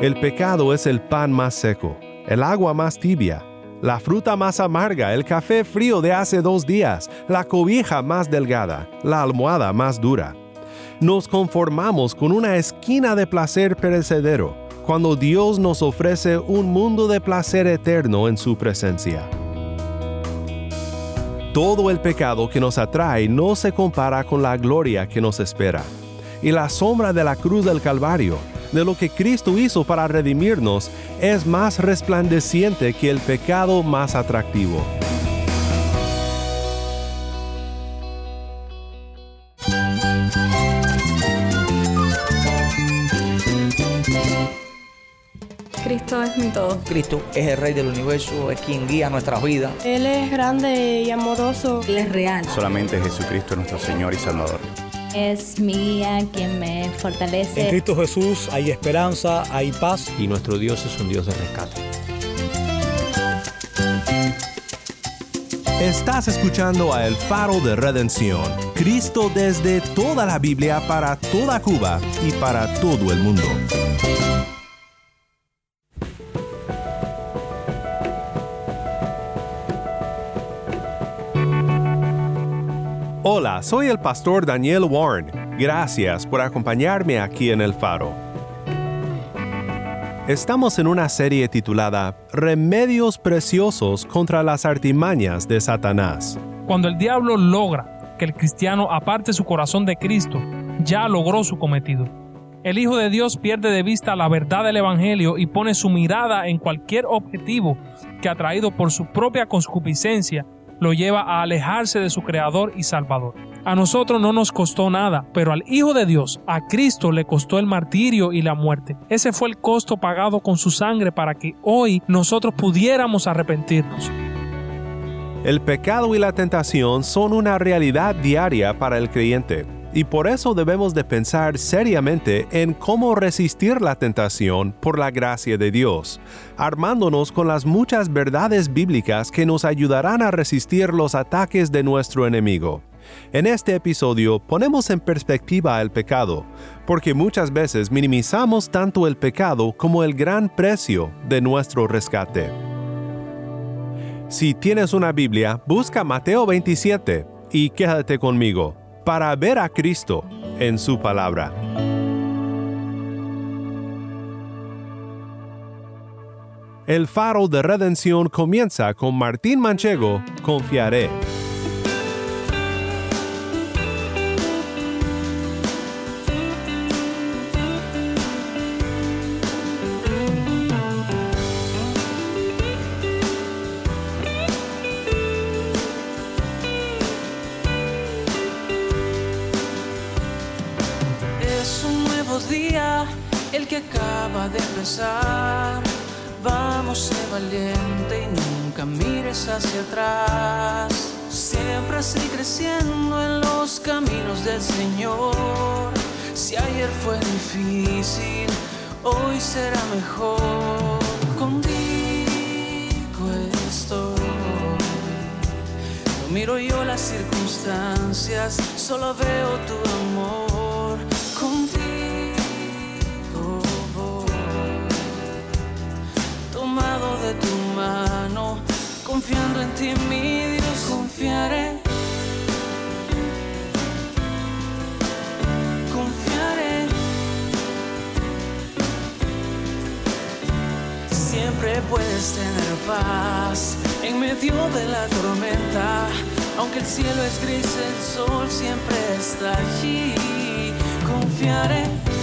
El pecado es el pan más seco, el agua más tibia, la fruta más amarga, el café frío de hace dos días, la cobija más delgada, la almohada más dura. Nos conformamos con una esquina de placer perecedero, cuando Dios nos ofrece un mundo de placer eterno en su presencia. Todo el pecado que nos atrae no se compara con la gloria que nos espera. Y la sombra de la cruz del Calvario, de lo que Cristo hizo para redimirnos, es más resplandeciente que el pecado más atractivo. Cristo es mi todo. Cristo es el Rey del universo, es quien guía nuestras vidas. Él es grande y amoroso. Él es real. Solamente Jesucristo es nuestro Señor y Salvador. Es mi guía quien me fortalece. En Cristo Jesús hay esperanza, hay paz. Y nuestro Dios es un Dios de rescate. Estás escuchando a El Faro de Redención, Cristo desde toda la Biblia para toda Cuba y para todo el mundo. Hola, soy el pastor Daniel Warren. Gracias por acompañarme aquí en El Faro. Estamos en una serie titulada Remedios Preciosos contra las artimañas de Satanás. Cuando el diablo logra que el cristiano aparte su corazón de Cristo, ya logró su cometido. El Hijo de Dios pierde de vista la verdad del Evangelio y pone su mirada en cualquier objetivo que atraído por su propia concupiscencia lo lleva a alejarse de su Creador y Salvador. A nosotros no nos costó nada, pero al Hijo de Dios, a Cristo, le costó el martirio y la muerte. Ese fue el costo pagado con su sangre para que hoy nosotros pudiéramos arrepentirnos. El pecado y la tentación son una realidad diaria para el creyente. Y por eso debemos de pensar seriamente en cómo resistir la tentación por la gracia de Dios, armándonos con las muchas verdades bíblicas que nos ayudarán a resistir los ataques de nuestro enemigo. En este episodio ponemos en perspectiva el pecado, porque muchas veces minimizamos tanto el pecado como el gran precio de nuestro rescate. Si tienes una Biblia, busca Mateo 27 y quédate conmigo para ver a Cristo en su palabra. El faro de redención comienza con Martín Manchego, Confiaré. Hacia atrás. Siempre así creciendo en los caminos del Señor. Si ayer fue difícil, hoy será mejor. Contigo estoy. No miro yo las circunstancias, solo veo tu amor. Confiando en ti, mi Dios, confiaré. Confiaré. Siempre puedes tener paz en medio de la tormenta. Aunque el cielo es gris, el sol siempre está allí. Confiaré.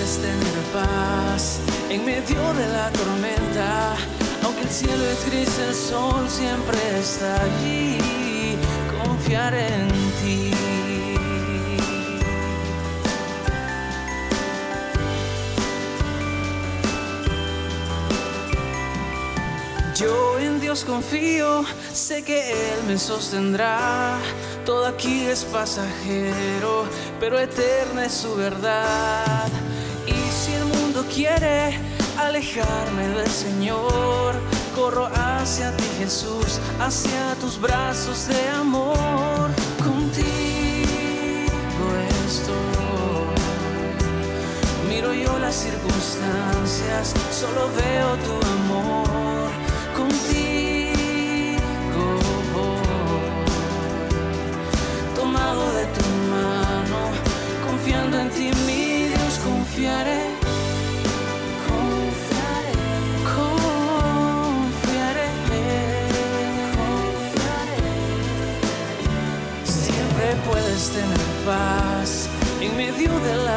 Puedes tener paz en medio de la tormenta. Aunque el cielo es gris, el sol siempre está allí. Confiaré en ti. Yo en Dios confío, sé que Él me sostendrá. Todo aquí es pasajero, pero eterna es su verdad. Quiere alejarme del Señor, corro hacia ti Jesús, hacia tus brazos de amor. Contigo estoy. Miro yo las circunstancias, solo veo tu amor.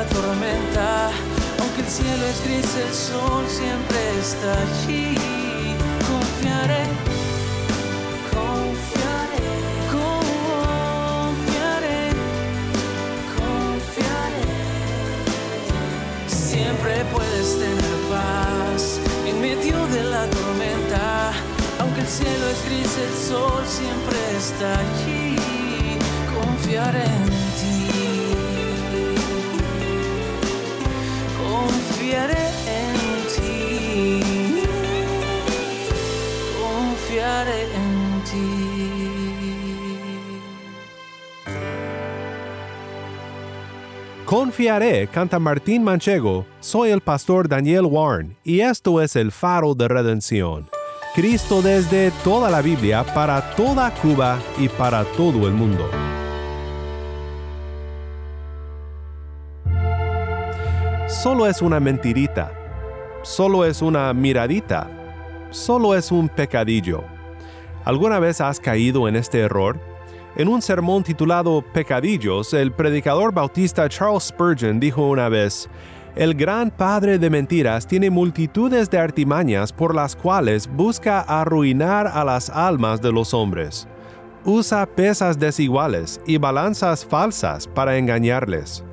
Tormenta. Aunque el cielo es gris, el sol siempre está allí. Confiaré, confiaré, confiaré, confiaré. Siempre puedes tener paz en medio de la tormenta. Aunque el cielo es gris, el sol siempre está allí. Confiaré Confiaré en ti. Confiaré en ti. Confiaré, canta Martín Manchego, soy el pastor Daniel Warren y esto es el faro de redención. Cristo desde toda la Biblia para toda Cuba y para todo el mundo. Solo es una mentirita, solo es una miradita, solo es un pecadillo. ¿Alguna vez has caído en este error? En un sermón titulado Pecadillos, el predicador bautista Charles Spurgeon dijo una vez, El gran padre de mentiras tiene multitudes de artimañas por las cuales busca arruinar a las almas de los hombres. Usa pesas desiguales y balanzas falsas para engañarles.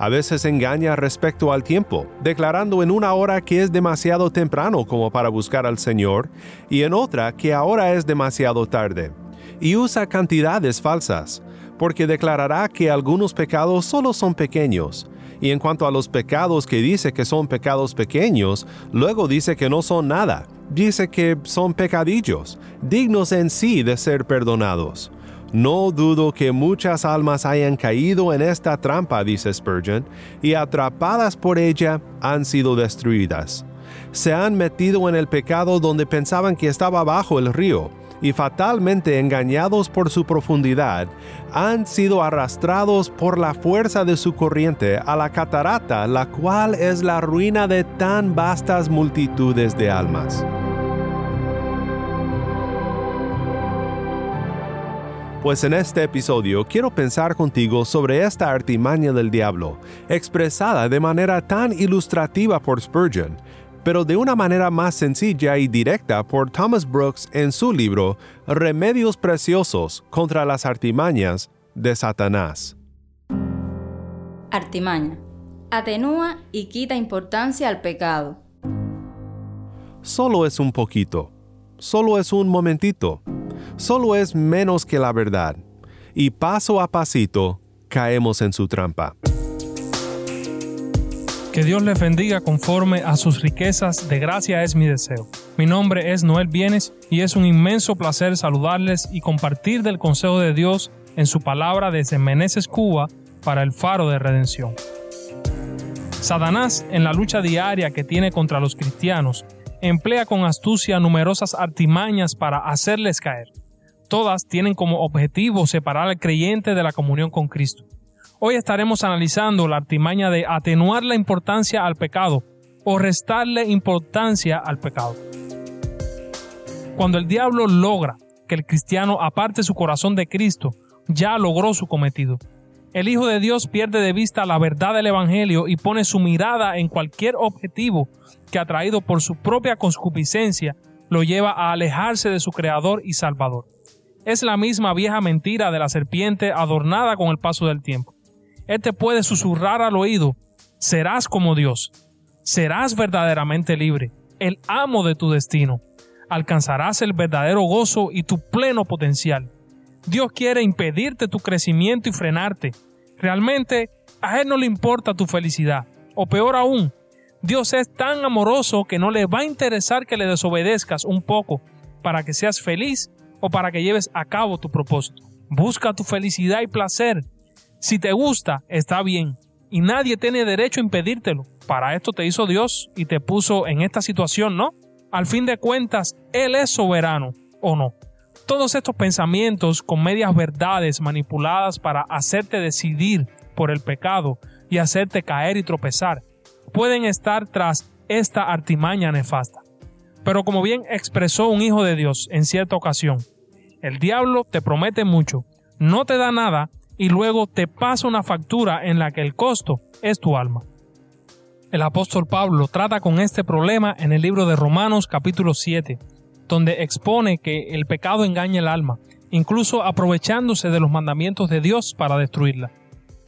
A veces engaña respecto al tiempo, declarando en una hora que es demasiado temprano como para buscar al Señor y en otra que ahora es demasiado tarde. Y usa cantidades falsas, porque declarará que algunos pecados solo son pequeños, y en cuanto a los pecados que dice que son pecados pequeños, luego dice que no son nada, dice que son pecadillos, dignos en sí de ser perdonados. No dudo que muchas almas hayan caído en esta trampa, dice Spurgeon, y atrapadas por ella han sido destruidas. Se han metido en el pecado donde pensaban que estaba bajo el río, y fatalmente engañados por su profundidad, han sido arrastrados por la fuerza de su corriente a la catarata, la cual es la ruina de tan vastas multitudes de almas. Pues en este episodio quiero pensar contigo sobre esta artimaña del diablo, expresada de manera tan ilustrativa por Spurgeon, pero de una manera más sencilla y directa por Thomas Brooks en su libro Remedios Preciosos contra las Artimañas de Satanás. Artimaña. Atenúa y quita importancia al pecado. Solo es un poquito, solo es un momentito, solo es menos que la verdad, y paso a pasito caemos en su trampa. Que Dios les bendiga conforme a sus riquezas de gracia es mi deseo. Mi nombre es Noel Bienes y es un inmenso placer saludarles y compartir del consejo de Dios en su palabra desde Meneses, Cuba, para el faro de redención. Satanás, en la lucha diaria que tiene contra los cristianos, emplea con astucia numerosas artimañas para hacerles caer. Todas tienen como objetivo separar al creyente de la comunión con Cristo. Hoy estaremos analizando la artimaña de atenuar la importancia al pecado o restarle importancia al pecado. Cuando el diablo logra que el cristiano aparte su corazón de Cristo, ya logró su cometido. El Hijo de Dios pierde de vista la verdad del Evangelio y pone su mirada en cualquier objetivo que atraído por su propia concupiscencia lo lleva a alejarse de su Creador y Salvador. Es la misma vieja mentira de la serpiente adornada con el paso del tiempo. Él te puede susurrar al oído, serás como Dios, serás verdaderamente libre, el amo de tu destino, alcanzarás el verdadero gozo y tu pleno potencial. Dios quiere impedirte tu crecimiento y frenarte. Realmente, a Él no le importa tu felicidad, o peor aún, Dios es tan amoroso que no le va a interesar que le desobedezcas un poco para que seas feliz o para que lleves a cabo tu propósito. Busca tu felicidad y placer. Si te gusta, está bien, y nadie tiene derecho a impedírtelo. Para esto te hizo Dios y te puso en esta situación, ¿no? Al fin de cuentas, Él es soberano, ¿o no? Todos estos pensamientos con medias verdades manipuladas para hacerte decidir por el pecado y hacerte caer y tropezar, pueden estar tras esta artimaña nefasta. Pero como bien expresó un hijo de Dios en cierta ocasión, el diablo te promete mucho, no te da nada y luego te pasa una factura en la que el costo es tu alma. El apóstol Pablo trata con este problema en el libro de Romanos capítulo 7, donde expone que el pecado engaña el alma, incluso aprovechándose de los mandamientos de Dios para destruirla.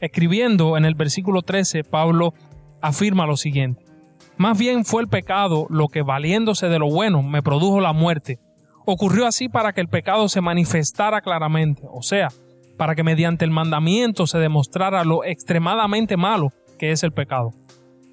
Escribiendo en el versículo 13, Pablo afirma lo siguiente. Más bien fue el pecado lo que valiéndose de lo bueno me produjo la muerte. Ocurrió así para que el pecado se manifestara claramente, o sea, para que mediante el mandamiento se demostrara lo extremadamente malo que es el pecado.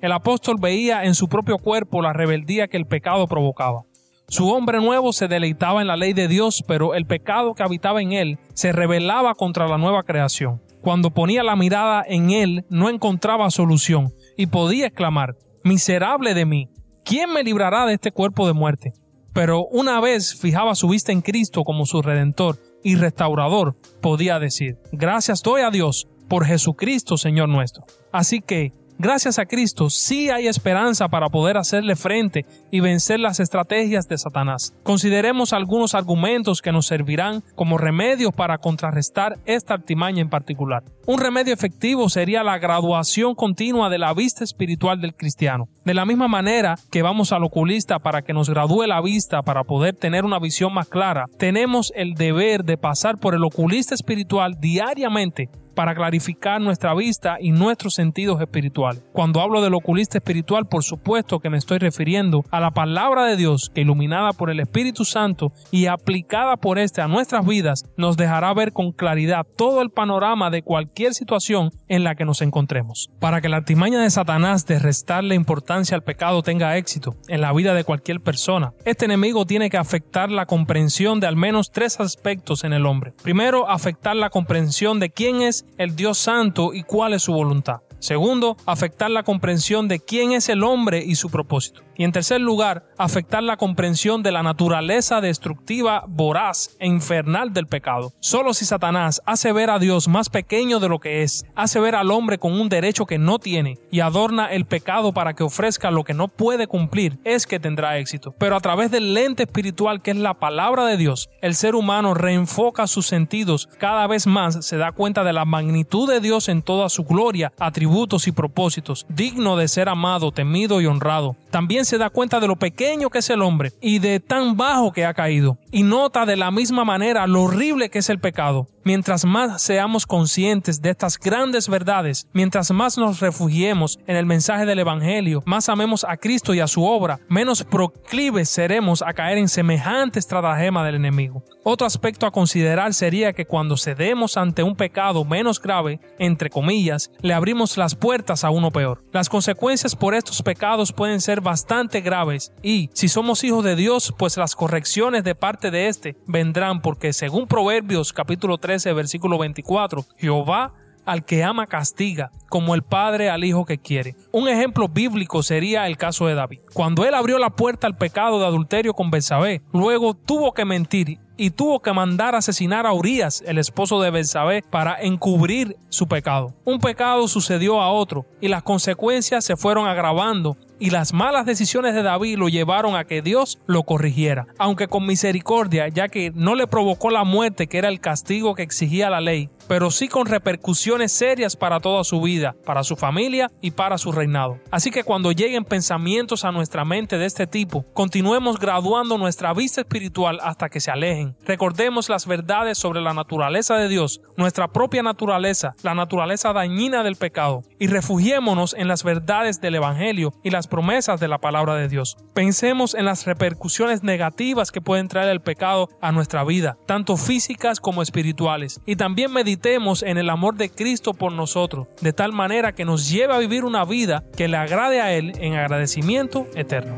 El apóstol veía en su propio cuerpo la rebeldía que el pecado provocaba. Su hombre nuevo se deleitaba en la ley de Dios, pero el pecado que habitaba en él se rebelaba contra la nueva creación. Cuando ponía la mirada en él, no encontraba solución y podía exclamar, Miserable de mí, ¿quién me librará de este cuerpo de muerte? Pero una vez fijaba su vista en Cristo como su redentor y restaurador, podía decir, gracias doy a Dios por Jesucristo Señor nuestro. Así que Gracias a Cristo sí hay esperanza para poder hacerle frente y vencer las estrategias de Satanás. Consideremos algunos argumentos que nos servirán como remedio para contrarrestar esta artimaña en particular. Un remedio efectivo sería la graduación continua de la vista espiritual del cristiano. De la misma manera que vamos al oculista para que nos gradúe la vista para poder tener una visión más clara, tenemos el deber de pasar por el oculista espiritual diariamente para clarificar nuestra vista y nuestros sentidos espirituales. Cuando hablo del oculista espiritual, por supuesto que me estoy refiriendo a la palabra de Dios que iluminada por el Espíritu Santo y aplicada por éste a nuestras vidas, nos dejará ver con claridad todo el panorama de cualquier situación en la que nos encontremos. Para que la artimaña de Satanás de restarle importancia al pecado tenga éxito en la vida de cualquier persona, este enemigo tiene que afectar la comprensión de al menos tres aspectos en el hombre. Primero, afectar la comprensión de quién es el Dios Santo y cuál es su voluntad. Segundo, afectar la comprensión de quién es el hombre y su propósito. Y en tercer lugar, afectar la comprensión de la naturaleza destructiva, voraz e infernal del pecado. Solo si Satanás hace ver a Dios más pequeño de lo que es, hace ver al hombre con un derecho que no tiene y adorna el pecado para que ofrezca lo que no puede cumplir, es que tendrá éxito. Pero a través del lente espiritual que es la palabra de Dios, el ser humano reenfoca sus sentidos cada vez más, se da cuenta de la magnitud de Dios en toda su gloria, atributos y propósitos, digno de ser amado, temido y honrado. También se da cuenta de lo pequeño que es el hombre y de tan bajo que ha caído. Y nota de la misma manera lo horrible que es el pecado. Mientras más seamos conscientes de estas grandes verdades, mientras más nos refugiemos en el mensaje del Evangelio, más amemos a Cristo y a su obra, menos proclives seremos a caer en semejante estratagema del enemigo. Otro aspecto a considerar sería que cuando cedemos ante un pecado menos grave, entre comillas, le abrimos las puertas a uno peor. Las consecuencias por estos pecados pueden ser bastante graves y, si somos hijos de Dios, pues las correcciones de parte de éste vendrán porque según Proverbios capítulo 3 versículo 24, Jehová al que ama castiga, como el padre al hijo que quiere. Un ejemplo bíblico sería el caso de David. Cuando él abrió la puerta al pecado de adulterio con Betsabé, luego tuvo que mentir y tuvo que mandar asesinar a Urias, el esposo de Betsabé, para encubrir su pecado. Un pecado sucedió a otro y las consecuencias se fueron agravando y las malas decisiones de David lo llevaron a que Dios lo corrigiera, aunque con misericordia, ya que no le provocó la muerte que era el castigo que exigía la ley, pero sí con repercusiones serias para toda su para su familia y para su reinado. Así que cuando lleguen pensamientos a nuestra mente de este tipo, continuemos graduando nuestra vista espiritual hasta que se alejen. Recordemos las verdades sobre la naturaleza de Dios, nuestra propia naturaleza, la naturaleza dañina del pecado, y refugiémonos en las verdades del Evangelio y las promesas de la palabra de Dios. Pensemos en las repercusiones negativas que pueden traer el pecado a nuestra vida, tanto físicas como espirituales, y también meditemos en el amor de Cristo por nosotros, de tal manera que nos lleve a vivir una vida que le agrade a Él en agradecimiento eterno.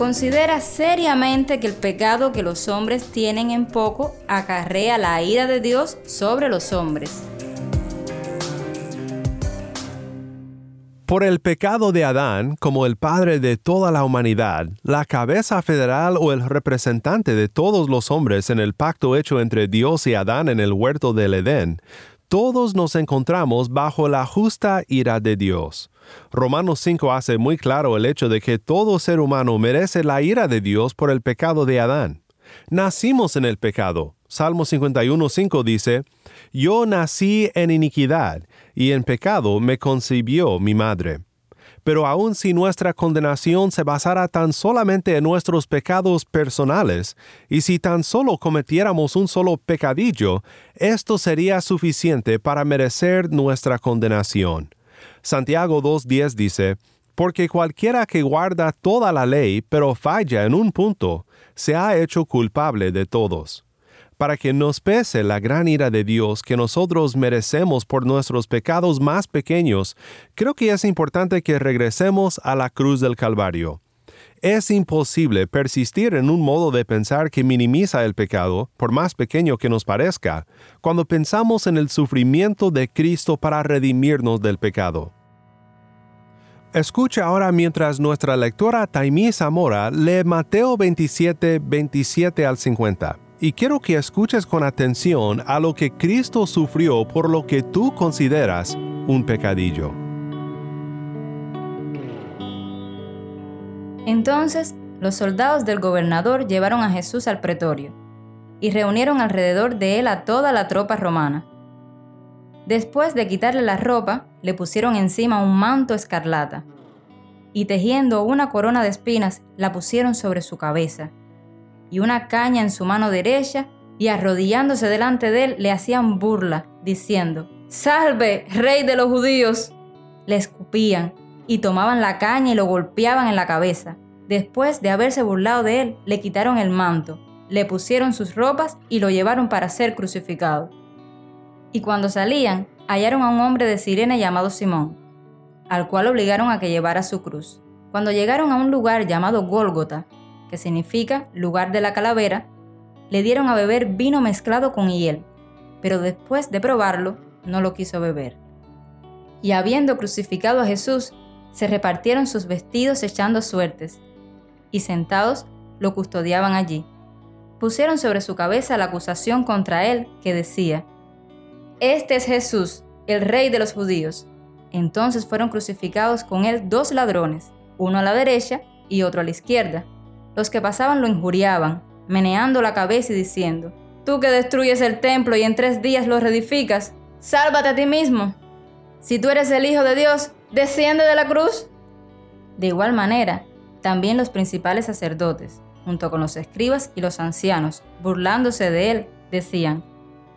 Considera seriamente que el pecado que los hombres tienen en poco acarrea la ira de Dios sobre los hombres. Por el pecado de Adán, como el padre de toda la humanidad, la cabeza federal o el representante de todos los hombres en el pacto hecho entre Dios y Adán en el huerto del Edén, todos nos encontramos bajo la justa ira de Dios. Romanos 5 hace muy claro el hecho de que todo ser humano merece la ira de Dios por el pecado de Adán. Nacimos en el pecado. Salmo 51.5 dice, Yo nací en iniquidad y en pecado me concibió mi madre. Pero aun si nuestra condenación se basara tan solamente en nuestros pecados personales, y si tan solo cometiéramos un solo pecadillo, esto sería suficiente para merecer nuestra condenación. Santiago 2.10 dice, Porque cualquiera que guarda toda la ley, pero falla en un punto, se ha hecho culpable de todos para que nos pese la gran ira de Dios que nosotros merecemos por nuestros pecados más pequeños, creo que es importante que regresemos a la cruz del Calvario. Es imposible persistir en un modo de pensar que minimiza el pecado, por más pequeño que nos parezca, cuando pensamos en el sufrimiento de Cristo para redimirnos del pecado. Escucha ahora mientras nuestra lectora Taimí Zamora lee Mateo 27, 27 al 50 y quiero que escuches con atención a lo que Cristo sufrió por lo que tú consideras un pecadillo. Entonces los soldados del gobernador llevaron a Jesús al pretorio y reunieron alrededor de él a toda la tropa romana. Después de quitarle la ropa, le pusieron encima un manto escarlata y tejiendo una corona de espinas la pusieron sobre su cabeza y una caña en su mano derecha, y arrodillándose delante de él le hacían burla, diciendo, Salve, rey de los judíos. Le escupían y tomaban la caña y lo golpeaban en la cabeza. Después de haberse burlado de él, le quitaron el manto, le pusieron sus ropas y lo llevaron para ser crucificado. Y cuando salían, hallaron a un hombre de Sirene llamado Simón, al cual obligaron a que llevara su cruz. Cuando llegaron a un lugar llamado Gólgota, que significa lugar de la calavera, le dieron a beber vino mezclado con hiel, pero después de probarlo, no lo quiso beber. Y habiendo crucificado a Jesús, se repartieron sus vestidos echando suertes, y sentados lo custodiaban allí. Pusieron sobre su cabeza la acusación contra él que decía, Este es Jesús, el rey de los judíos. Entonces fueron crucificados con él dos ladrones, uno a la derecha y otro a la izquierda. Los que pasaban lo injuriaban, meneando la cabeza y diciendo, Tú que destruyes el templo y en tres días lo reedificas, sálvate a ti mismo. Si tú eres el Hijo de Dios, desciende de la cruz. De igual manera, también los principales sacerdotes, junto con los escribas y los ancianos, burlándose de él, decían,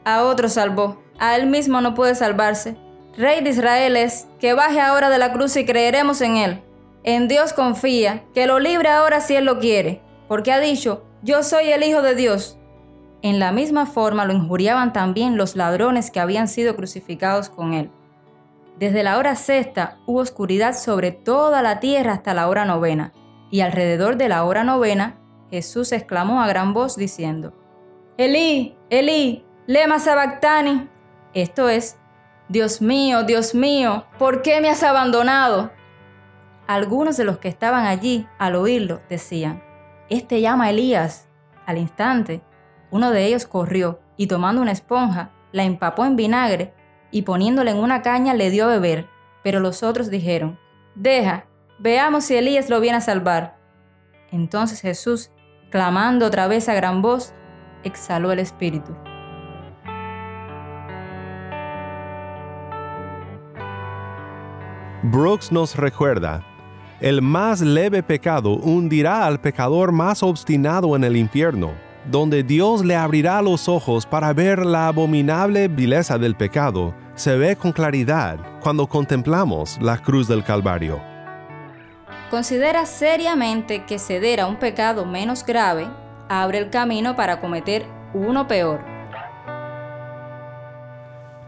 A otro salvó, a él mismo no puede salvarse. Rey de Israel es, que baje ahora de la cruz y creeremos en él. En Dios confía, que lo libre ahora si Él lo quiere, porque ha dicho, yo soy el Hijo de Dios. En la misma forma lo injuriaban también los ladrones que habían sido crucificados con Él. Desde la hora sexta hubo oscuridad sobre toda la tierra hasta la hora novena, y alrededor de la hora novena Jesús exclamó a gran voz diciendo, Elí, Elí, lema sabactani. Esto es, Dios mío, Dios mío, ¿por qué me has abandonado? Algunos de los que estaban allí, al oírlo, decían, Este llama a Elías. Al instante, uno de ellos corrió y tomando una esponja, la empapó en vinagre y poniéndola en una caña le dio a beber. Pero los otros dijeron, Deja, veamos si Elías lo viene a salvar. Entonces Jesús, clamando otra vez a gran voz, exhaló el espíritu. Brooks nos recuerda el más leve pecado hundirá al pecador más obstinado en el infierno, donde Dios le abrirá los ojos para ver la abominable vileza del pecado, se ve con claridad cuando contemplamos la cruz del Calvario. Considera seriamente que ceder a un pecado menos grave abre el camino para cometer uno peor.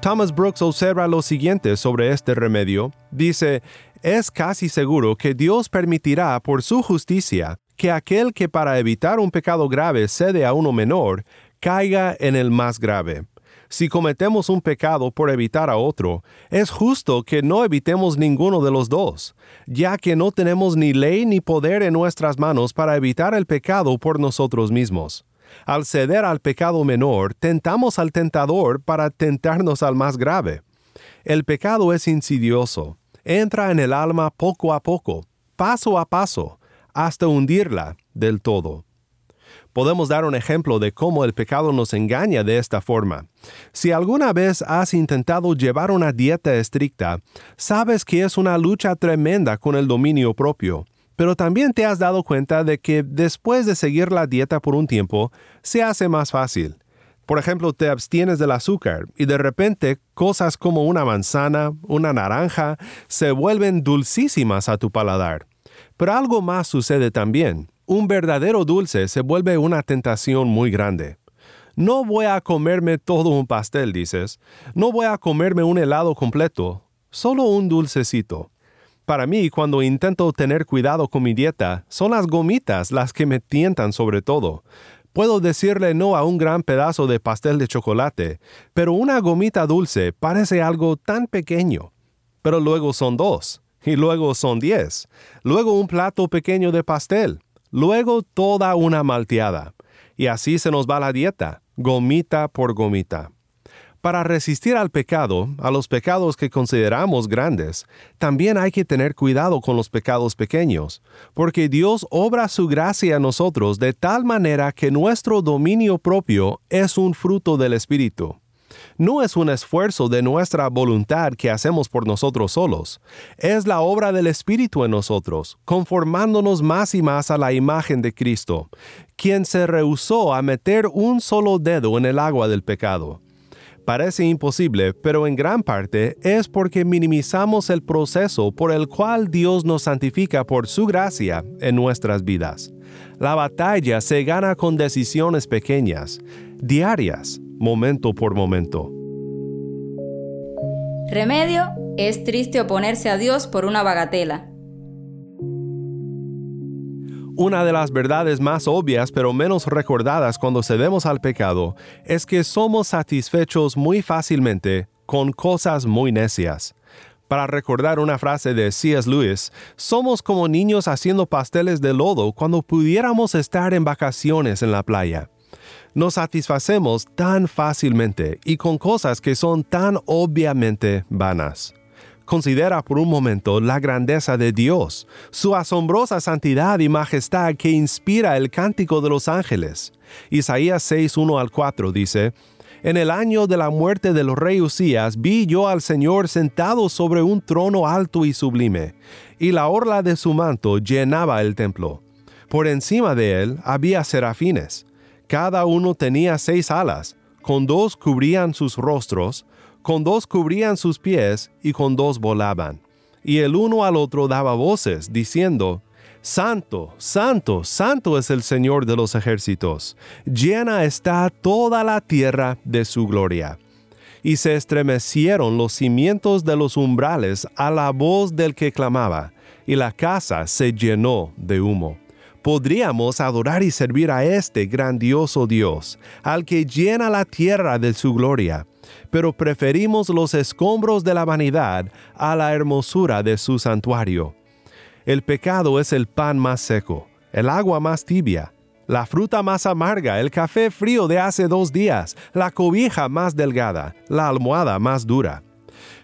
Thomas Brooks observa lo siguiente sobre este remedio. Dice, es casi seguro que Dios permitirá por su justicia que aquel que para evitar un pecado grave cede a uno menor, caiga en el más grave. Si cometemos un pecado por evitar a otro, es justo que no evitemos ninguno de los dos, ya que no tenemos ni ley ni poder en nuestras manos para evitar el pecado por nosotros mismos. Al ceder al pecado menor, tentamos al tentador para tentarnos al más grave. El pecado es insidioso, entra en el alma poco a poco, paso a paso, hasta hundirla del todo. Podemos dar un ejemplo de cómo el pecado nos engaña de esta forma. Si alguna vez has intentado llevar una dieta estricta, sabes que es una lucha tremenda con el dominio propio pero también te has dado cuenta de que después de seguir la dieta por un tiempo, se hace más fácil. Por ejemplo, te abstienes del azúcar y de repente cosas como una manzana, una naranja, se vuelven dulcísimas a tu paladar. Pero algo más sucede también. Un verdadero dulce se vuelve una tentación muy grande. No voy a comerme todo un pastel, dices. No voy a comerme un helado completo. Solo un dulcecito. Para mí, cuando intento tener cuidado con mi dieta, son las gomitas las que me tientan sobre todo. Puedo decirle no a un gran pedazo de pastel de chocolate, pero una gomita dulce parece algo tan pequeño. Pero luego son dos, y luego son diez, luego un plato pequeño de pastel, luego toda una malteada. Y así se nos va la dieta, gomita por gomita. Para resistir al pecado, a los pecados que consideramos grandes, también hay que tener cuidado con los pecados pequeños, porque Dios obra su gracia a nosotros de tal manera que nuestro dominio propio es un fruto del Espíritu. No es un esfuerzo de nuestra voluntad que hacemos por nosotros solos, es la obra del Espíritu en nosotros, conformándonos más y más a la imagen de Cristo, quien se rehusó a meter un solo dedo en el agua del pecado Parece imposible, pero en gran parte es porque minimizamos el proceso por el cual Dios nos santifica por su gracia en nuestras vidas. La batalla se gana con decisiones pequeñas, diarias, momento por momento. Remedio es triste oponerse a Dios por una bagatela. Una de las verdades más obvias pero menos recordadas cuando cedemos al pecado es que somos satisfechos muy fácilmente con cosas muy necias. Para recordar una frase de C.S. Lewis, somos como niños haciendo pasteles de lodo cuando pudiéramos estar en vacaciones en la playa. Nos satisfacemos tan fácilmente y con cosas que son tan obviamente vanas. Considera por un momento la grandeza de Dios, su asombrosa santidad y majestad que inspira el cántico de los ángeles. Isaías 6, 1 al 4 dice, En el año de la muerte del rey Usías vi yo al Señor sentado sobre un trono alto y sublime, y la orla de su manto llenaba el templo. Por encima de él había serafines. Cada uno tenía seis alas, con dos cubrían sus rostros, con dos cubrían sus pies y con dos volaban. Y el uno al otro daba voces, diciendo, Santo, santo, santo es el Señor de los ejércitos, llena está toda la tierra de su gloria. Y se estremecieron los cimientos de los umbrales a la voz del que clamaba, y la casa se llenó de humo podríamos adorar y servir a este grandioso Dios, al que llena la tierra de su gloria, pero preferimos los escombros de la vanidad a la hermosura de su santuario. El pecado es el pan más seco, el agua más tibia, la fruta más amarga, el café frío de hace dos días, la cobija más delgada, la almohada más dura.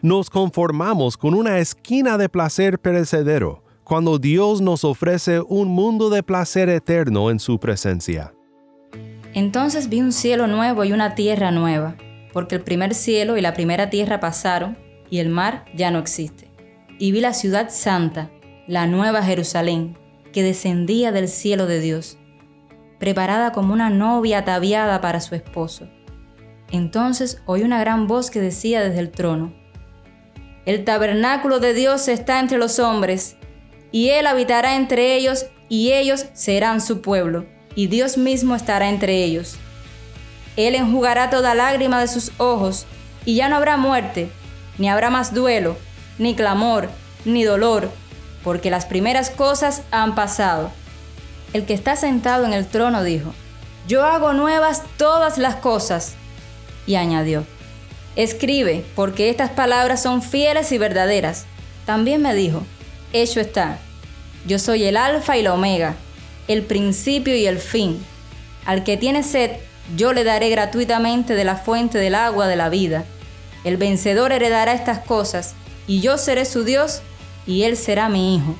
Nos conformamos con una esquina de placer perecedero, cuando Dios nos ofrece un mundo de placer eterno en su presencia. Entonces vi un cielo nuevo y una tierra nueva, porque el primer cielo y la primera tierra pasaron, y el mar ya no existe. Y vi la ciudad santa, la nueva Jerusalén, que descendía del cielo de Dios, preparada como una novia ataviada para su esposo. Entonces oí una gran voz que decía desde el trono, El tabernáculo de Dios está entre los hombres, y Él habitará entre ellos, y ellos serán su pueblo, y Dios mismo estará entre ellos. Él enjugará toda lágrima de sus ojos, y ya no habrá muerte, ni habrá más duelo, ni clamor, ni dolor, porque las primeras cosas han pasado. El que está sentado en el trono dijo, Yo hago nuevas todas las cosas. Y añadió, Escribe, porque estas palabras son fieles y verdaderas. También me dijo, Hecho está, yo soy el alfa y la omega, el principio y el fin. Al que tiene sed, yo le daré gratuitamente de la fuente del agua de la vida. El vencedor heredará estas cosas, y yo seré su Dios, y él será mi hijo.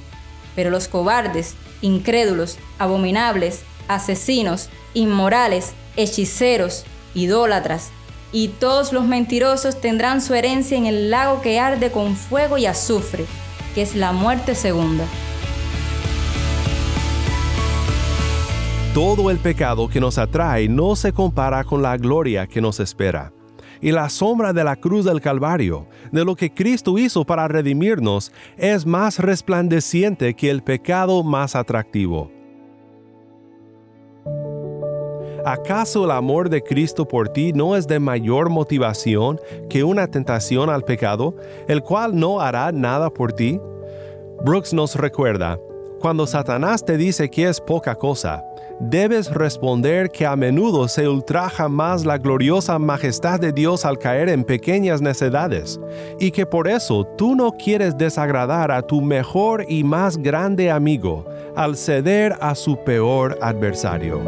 Pero los cobardes, incrédulos, abominables, asesinos, inmorales, hechiceros, idólatras, y todos los mentirosos tendrán su herencia en el lago que arde con fuego y azufre, que es la muerte segunda. Todo el pecado que nos atrae no se compara con la gloria que nos espera. Y la sombra de la cruz del Calvario, de lo que Cristo hizo para redimirnos, es más resplandeciente que el pecado más atractivo. ¿Acaso el amor de Cristo por ti no es de mayor motivación que una tentación al pecado, el cual no hará nada por ti? Brooks nos recuerda, cuando Satanás te dice que es poca cosa, debes responder que a menudo se ultraja más la gloriosa majestad de Dios al caer en pequeñas necedades, y que por eso tú no quieres desagradar a tu mejor y más grande amigo al ceder a su peor adversario.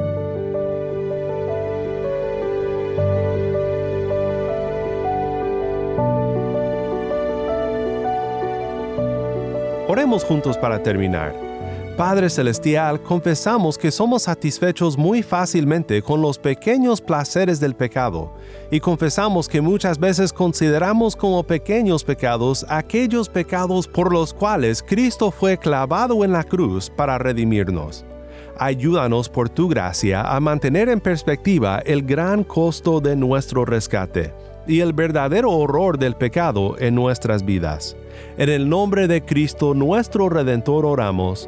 Oremos juntos para terminar. Padre Celestial, confesamos que somos satisfechos muy fácilmente con los pequeños placeres del pecado y confesamos que muchas veces consideramos como pequeños pecados aquellos pecados por los cuales Cristo fue clavado en la cruz para redimirnos. Ayúdanos por tu gracia a mantener en perspectiva el gran costo de nuestro rescate y el verdadero horror del pecado en nuestras vidas. En el nombre de Cristo nuestro Redentor oramos.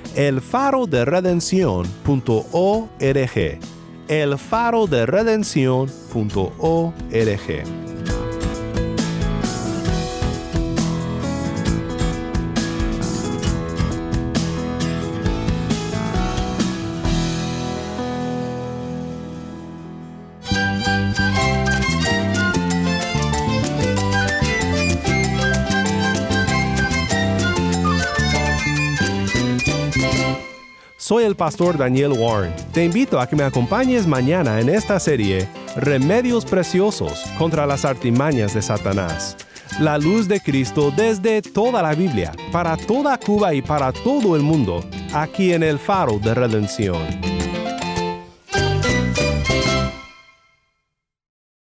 elfaroderedención.org. elfaroderedención.org. Soy el pastor Daniel Warren. Te invito a que me acompañes mañana en esta serie Remedios Preciosos contra las artimañas de Satanás. La luz de Cristo desde toda la Biblia, para toda Cuba y para todo el mundo, aquí en el faro de redención.